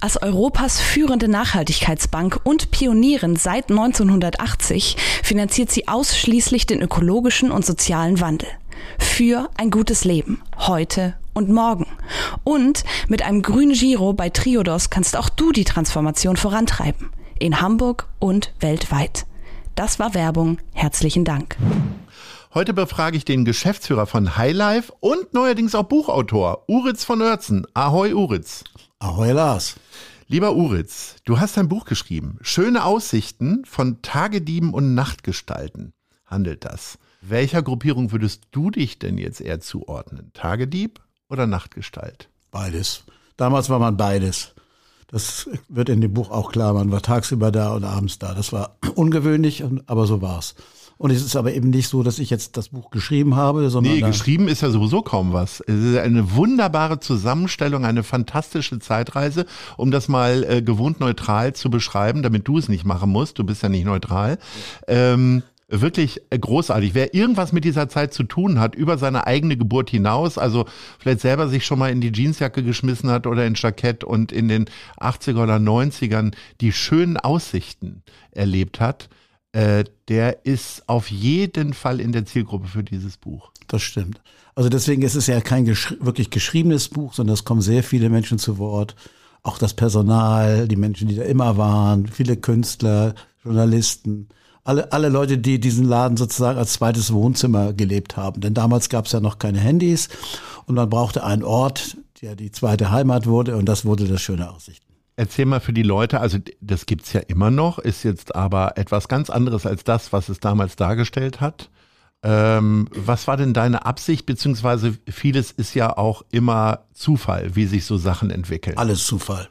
Als Europas führende Nachhaltigkeitsbank und Pionierin seit 1980 finanziert sie ausschließlich den ökologischen und sozialen Wandel. Für ein gutes Leben, heute und morgen. Und mit einem grünen Giro bei Triodos kannst auch du die Transformation vorantreiben. In Hamburg und weltweit. Das war Werbung. Herzlichen Dank. Heute befrage ich den Geschäftsführer von Highlife und neuerdings auch Buchautor, Uritz von Oertzen. Ahoi, Uritz. Ahoi, Lars. Lieber Uritz, du hast ein Buch geschrieben. Schöne Aussichten von Tagedieben und Nachtgestalten handelt das. Welcher Gruppierung würdest du dich denn jetzt eher zuordnen? Tagedieb oder Nachtgestalt? Beides. Damals war man beides. Das wird in dem Buch auch klar. Man war tagsüber da und abends da. Das war ungewöhnlich, aber so war's. Und es ist aber eben nicht so, dass ich jetzt das Buch geschrieben habe, sondern. Nee, geschrieben ist ja sowieso kaum was. Es ist eine wunderbare Zusammenstellung, eine fantastische Zeitreise, um das mal äh, gewohnt neutral zu beschreiben, damit du es nicht machen musst. Du bist ja nicht neutral. Ähm, wirklich großartig. Wer irgendwas mit dieser Zeit zu tun hat, über seine eigene Geburt hinaus, also vielleicht selber sich schon mal in die Jeansjacke geschmissen hat oder ins Jackett und in den 80er oder 90ern die schönen Aussichten erlebt hat, äh, der ist auf jeden Fall in der Zielgruppe für dieses Buch. Das stimmt. Also deswegen ist es ja kein gesch wirklich geschriebenes Buch, sondern es kommen sehr viele Menschen zu Wort. Auch das Personal, die Menschen, die da immer waren, viele Künstler, Journalisten alle, alle Leute, die diesen Laden sozusagen als zweites Wohnzimmer gelebt haben. Denn damals gab es ja noch keine Handys und man brauchte einen Ort, der die zweite Heimat wurde und das wurde das schöne Aussichten. Erzähl mal für die Leute, also das gibt's ja immer noch, ist jetzt aber etwas ganz anderes als das, was es damals dargestellt hat. Ähm, was war denn deine Absicht, beziehungsweise vieles ist ja auch immer Zufall, wie sich so Sachen entwickeln? Alles Zufall.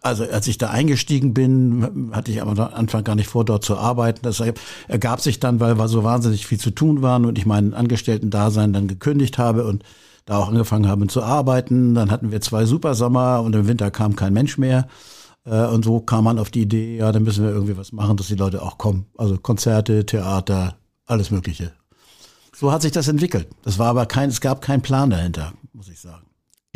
Also als ich da eingestiegen bin, hatte ich am Anfang gar nicht vor, dort zu arbeiten. Das ergab sich dann, weil so wahnsinnig viel zu tun waren und ich meinen Angestellten-Dasein dann gekündigt habe und da auch angefangen habe zu arbeiten. Dann hatten wir zwei Supersommer und im Winter kam kein Mensch mehr. Äh, und so kam man auf die Idee, ja, dann müssen wir irgendwie was machen, dass die Leute auch kommen. Also Konzerte, Theater, alles Mögliche. So hat sich das entwickelt. Das war aber kein, es gab keinen Plan dahinter, muss ich sagen.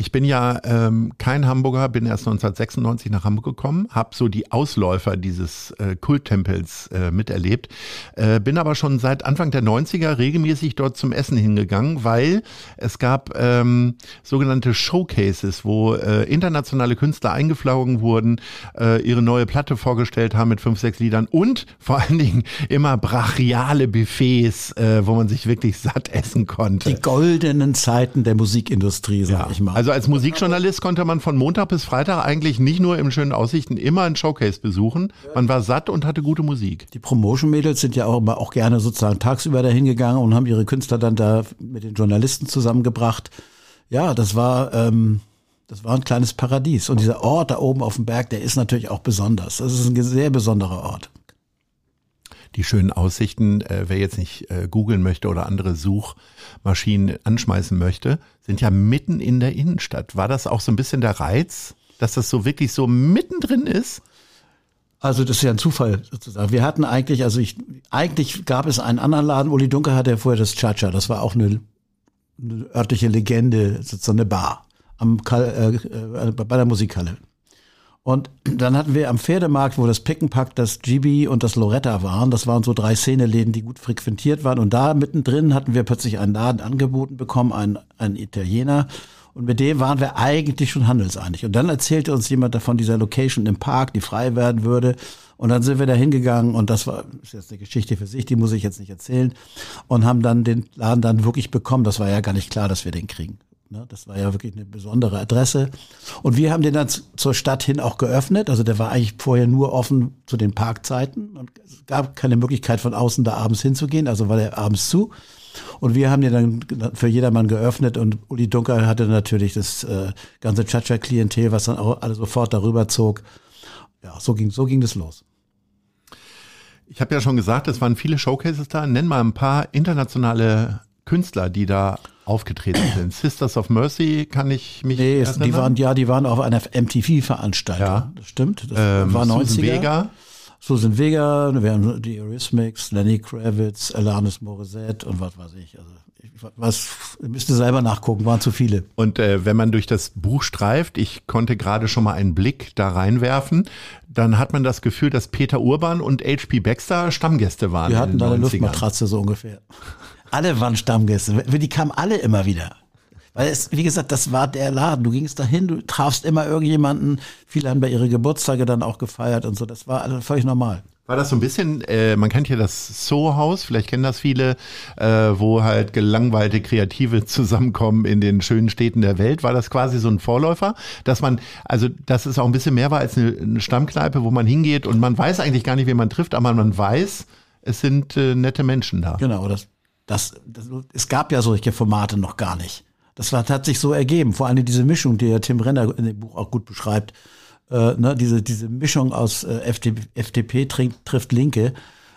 Ich bin ja ähm, kein Hamburger, bin erst 1996 nach Hamburg gekommen, habe so die Ausläufer dieses äh, Kulttempels äh, miterlebt, äh, bin aber schon seit Anfang der 90er regelmäßig dort zum Essen hingegangen, weil es gab ähm, sogenannte Showcases, wo äh, internationale Künstler eingeflogen wurden, äh, ihre neue Platte vorgestellt haben mit fünf, sechs Liedern und vor allen Dingen immer brachiale Buffets, äh, wo man sich wirklich satt essen konnte. Die goldenen Zeiten der Musikindustrie, sag ja. ich mal. Also als Musikjournalist konnte man von Montag bis Freitag eigentlich nicht nur im schönen Aussichten immer ein Showcase besuchen. Man war satt und hatte gute Musik. Die Promotion-Mädels sind ja auch immer auch gerne sozusagen tagsüber dahin gegangen und haben ihre Künstler dann da mit den Journalisten zusammengebracht. Ja, das war, ähm, das war ein kleines Paradies. Und dieser Ort da oben auf dem Berg, der ist natürlich auch besonders. Das ist ein sehr besonderer Ort die schönen Aussichten, äh, wer jetzt nicht äh, googeln möchte oder andere Suchmaschinen anschmeißen möchte, sind ja mitten in der Innenstadt. War das auch so ein bisschen der Reiz, dass das so wirklich so mittendrin ist? Also das ist ja ein Zufall sozusagen. Wir hatten eigentlich, also ich, eigentlich gab es einen anderen Laden. Uli Dunker hatte ja vorher das Chacha. Das war auch eine, eine örtliche Legende, sozusagen eine Bar am äh, äh, bei der Musikhalle. Und dann hatten wir am Pferdemarkt, wo das Pickenpack, das GB und das Loretta waren, das waren so drei Szeneläden, die gut frequentiert waren. Und da mittendrin hatten wir plötzlich einen Laden angeboten bekommen, einen, einen Italiener. Und mit dem waren wir eigentlich schon handelseinig. Und dann erzählte uns jemand davon dieser Location im Park, die frei werden würde. Und dann sind wir da hingegangen und das war ist jetzt eine Geschichte für sich, die muss ich jetzt nicht erzählen. Und haben dann den Laden dann wirklich bekommen. Das war ja gar nicht klar, dass wir den kriegen. Ne? Das war ja wirklich eine besondere Adresse. Und wir haben den dann zur Stadt hin auch geöffnet. Also der war eigentlich vorher nur offen zu den Parkzeiten und es gab keine Möglichkeit von außen da abends hinzugehen. Also war der abends zu. Und wir haben den dann für jedermann geöffnet und Uli Dunker hatte natürlich das äh, ganze Chacha-Klientel, was dann auch alle sofort darüber zog. ja, so ging, so ging das los. Ich habe ja schon gesagt, es waren viele Showcases da. Nenn mal ein paar internationale Künstler, die da aufgetreten sind. Sisters of Mercy kann ich mich Nee, erinnern. die waren, ja, die waren auf einer MTV-Veranstaltung. Ja. Das stimmt. Das ähm, war 90er. Susan Vega. Susan Vega, wir haben die Eurythmics, Lenny Kravitz, Alanis Morissette und was weiß ich. Also ich was müsst ihr selber nachgucken, waren zu viele. Und äh, wenn man durch das Buch streift, ich konnte gerade schon mal einen Blick da reinwerfen, dann hat man das Gefühl, dass Peter Urban und H.P. Baxter Stammgäste waren. Wir hatten da eine 90ern. Luftmatratze so ungefähr. Alle waren Stammgäste. Die kamen alle immer wieder. Weil es, wie gesagt, das war der Laden. Du gingst dahin, du trafst immer irgendjemanden. Viele haben bei ihre Geburtstage dann auch gefeiert und so. Das war völlig normal. War das so ein bisschen, äh, man kennt ja das Soho-Haus, vielleicht kennen das viele, äh, wo halt gelangweilte Kreative zusammenkommen in den schönen Städten der Welt. War das quasi so ein Vorläufer, dass man, also dass es auch ein bisschen mehr war als eine, eine Stammkneipe, wo man hingeht und man weiß eigentlich gar nicht, wen man trifft, aber man weiß, es sind äh, nette Menschen da. Genau, das, das, das, es gab ja solche Formate noch gar nicht. Das war, hat sich so ergeben. Vor allem diese Mischung, die ja Tim Renner in dem Buch auch gut beschreibt. Äh, ne, diese, diese Mischung aus äh, FDP, FDP trink, trifft Linke,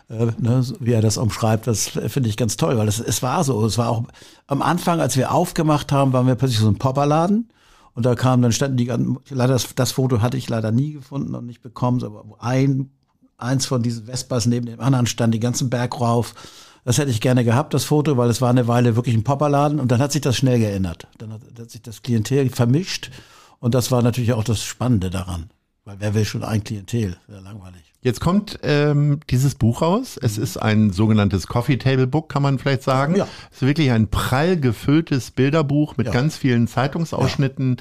äh, ne, wie er das umschreibt, das finde ich ganz toll, weil es, es war so. Es war auch am Anfang, als wir aufgemacht haben, waren wir plötzlich so ein Popperladen. Und da kamen, dann standen die, ganzen- leider das, das Foto hatte ich leider nie gefunden und nicht bekommen, aber ein, eins von diesen Vespas neben dem anderen stand den ganzen Berg rauf. Das hätte ich gerne gehabt, das Foto, weil es war eine Weile wirklich ein Popperladen und dann hat sich das schnell geändert. Dann hat, hat sich das Klientel vermischt und das war natürlich auch das Spannende daran. Weil wer will schon ein Klientel? Wäre langweilig. Jetzt kommt ähm, dieses Buch raus. Es ist ein sogenanntes Coffee Table Book, kann man vielleicht sagen. Ja. Es ist wirklich ein prall gefülltes Bilderbuch mit Ja. ganz vielen Zeitungsausschnitten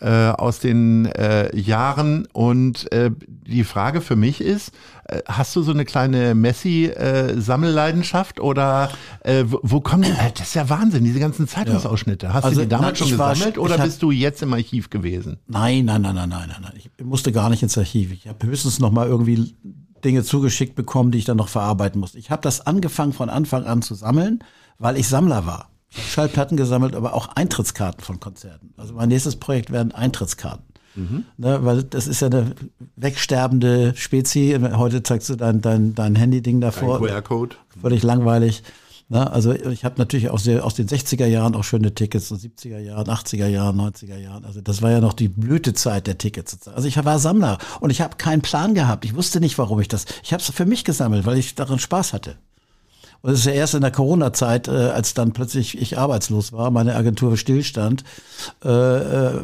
äh, aus den äh, Jahren. Und äh, die Frage für mich ist, äh, hast du so eine kleine Messi-Sammelleidenschaft oder äh, wo, kommen die? Äh, das ist ja Wahnsinn, diese ganzen Zeitungsausschnitte. Hast Also, du die damals nein, schon war- gesammelt ich oder hab- bist du jetzt im Archiv gewesen? Nein, nein, nein, nein, nein, nein, nein. Ich musste gar nicht ins Archiv. Ich habe höchstens noch mal irgendwie Dinge zugeschickt bekommen, die ich dann noch verarbeiten musste. Ich habe das angefangen von Anfang an zu sammeln, weil ich Sammler war. Ich habe Schallplatten gesammelt, aber auch Eintrittskarten von Konzerten. Also mein nächstes Projekt werden Eintrittskarten. Ne, weil das ist ja eine wegsterbende Spezie. Heute zeigst du dein, dein, dein Handy-Ding davor QR-Code. völlig langweilig. Ne? Also ich habe natürlich auch sehr, aus den 60er Jahren auch schöne Tickets, so 70er Jahren, 80er Jahren, 90er Jahren. Also das war ja noch die Blütezeit der Tickets. sozusagen. Also ich war Sammler und ich habe keinen Plan gehabt. Ich wusste nicht, warum ich das. Ich habe es für mich gesammelt, weil ich daran Spaß hatte. Und es ist ja erst in der Corona-Zeit, äh, als dann plötzlich ich arbeitslos war, meine Agentur stillstand, äh, äh,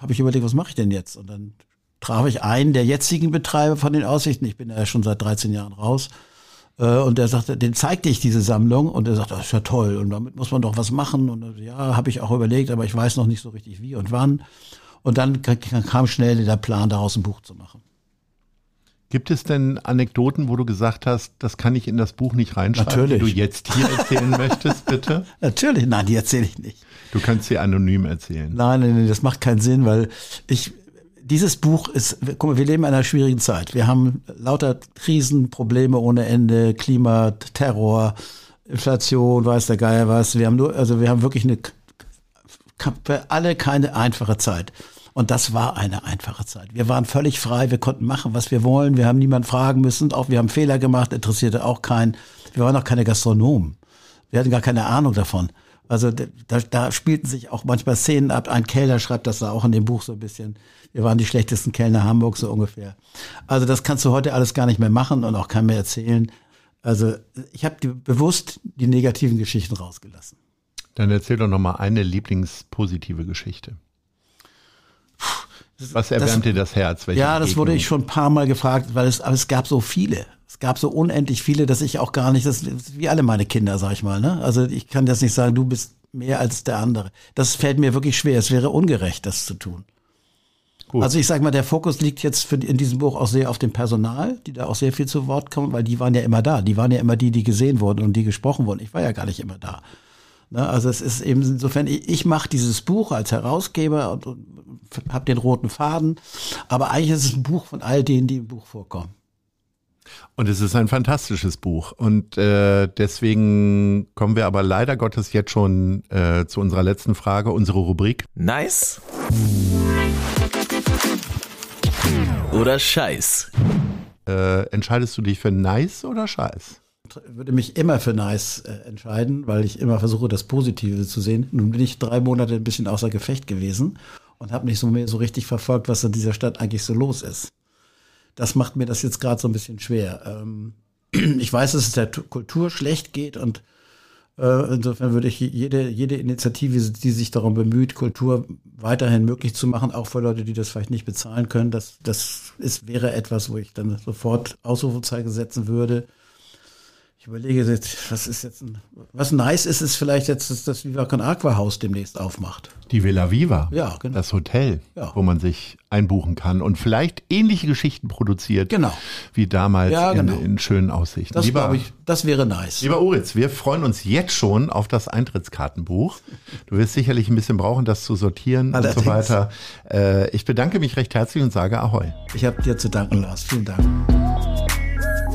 habe ich überlegt, was mache ich denn jetzt? Und dann traf ich einen der jetzigen Betreiber von den Aussichten. Ich bin ja schon seit 13 Jahren raus. Äh, Und der sagte, den zeigte ich diese Sammlung und er sagte, das ist ja toll und damit muss man doch was machen. Und äh, ja, habe ich auch überlegt, aber ich weiß noch nicht so richtig wie und wann. Und dann kam schnell der Plan, daraus ein Buch zu machen. Gibt es denn Anekdoten, wo du gesagt hast, das kann ich in das Buch nicht reinschreiben, Natürlich. die du jetzt hier erzählen möchtest, bitte? Natürlich, nein, die erzähle ich nicht. Du kannst sie anonym erzählen. Nein, nein, nein, das macht keinen Sinn, weil ich, dieses Buch ist, guck mal, wir leben in einer schwierigen Zeit. Wir haben lauter Krisen, Probleme ohne Ende, Klima, Terror, Inflation, weiß der Geier was. Wir haben nur, also wir haben wirklich eine, für alle keine einfache Zeit. Und das war eine einfache Zeit. Wir waren völlig frei, wir konnten machen, was wir wollen. Wir haben niemanden fragen müssen. Auch wir haben Fehler gemacht, interessierte auch keinen. Wir waren auch keine Gastronomen. Wir hatten gar keine Ahnung davon. Also da, da spielten sich auch manchmal Szenen ab. Ein Kellner schreibt das da auch in dem Buch so ein bisschen. Wir waren die schlechtesten Kellner Hamburgs so ungefähr. Also das kannst du heute alles gar nicht mehr machen und auch keinem mehr erzählen. Also ich habe bewusst die negativen Geschichten rausgelassen. Dann erzähl doch noch mal eine lieblingspositive Geschichte. Was erwärmt dir das Herz? Welche Ja, das wurde Begegnung? ich schon ein paar Mal gefragt, weil es, aber es gab so viele. Es gab so unendlich viele, dass ich auch gar nicht, das wie alle meine Kinder, sag ich mal. Ne? Also ich kann jetzt nicht sagen, du bist mehr als der andere. Das fällt mir wirklich schwer. Es wäre ungerecht, das zu tun. Gut. Also ich sag mal, der Fokus liegt jetzt für, in diesem Buch auch sehr auf dem Personal, die da auch sehr viel zu Wort kommen, weil die waren ja immer da. Die waren ja immer die, die gesehen wurden und die gesprochen wurden. Ich war ja gar nicht immer da. Ne, also es ist eben insofern, ich, ich mache dieses Buch als Herausgeber und, und habe den roten Faden, aber eigentlich ist es ein Buch von all denen, die im Buch vorkommen. Und es ist ein fantastisches Buch. Und äh, deswegen kommen wir aber leider Gottes jetzt schon äh, zu unserer letzten Frage, unsere Rubrik. Nice oder Scheiß? äh, entscheidest du dich für nice oder scheiß? Würde mich immer für nice äh, entscheiden, weil ich immer versuche, das Positive zu sehen. Nun bin ich drei Monate ein bisschen außer Gefecht gewesen und habe nicht so mehr so richtig verfolgt, was in dieser Stadt eigentlich so los ist. Das macht mir das jetzt gerade so ein bisschen schwer. Ähm, ich weiß, dass es der Kultur schlecht geht und äh, insofern würde ich jede, jede Initiative, die sich darum bemüht, Kultur weiterhin möglich zu machen, auch für Leute, die das vielleicht nicht bezahlen können, das, das ist, wäre etwas, wo ich dann sofort Ausrufezeichen setzen würde. Ich überlege jetzt, was ist jetzt ein, was nice ist, ist vielleicht jetzt, dass das Viva Con Aqua Haus demnächst aufmacht. Die Villa Viva. Ja, genau. Das Hotel, Ja. wo man sich einbuchen kann und vielleicht ähnliche Geschichten produziert. Genau. Wie damals Ja, genau. in, in schönen Aussichten. Das lieber, ich, das wäre nice. lieber Uritz, wir freuen uns jetzt schon auf das Eintrittskartenbuch. Du wirst sicherlich ein bisschen brauchen, das zu sortieren und Allerdings. so weiter. Äh, ich bedanke mich recht herzlich und sage Ahoi. Ich habe dir zu danken, Lars. Vielen Dank.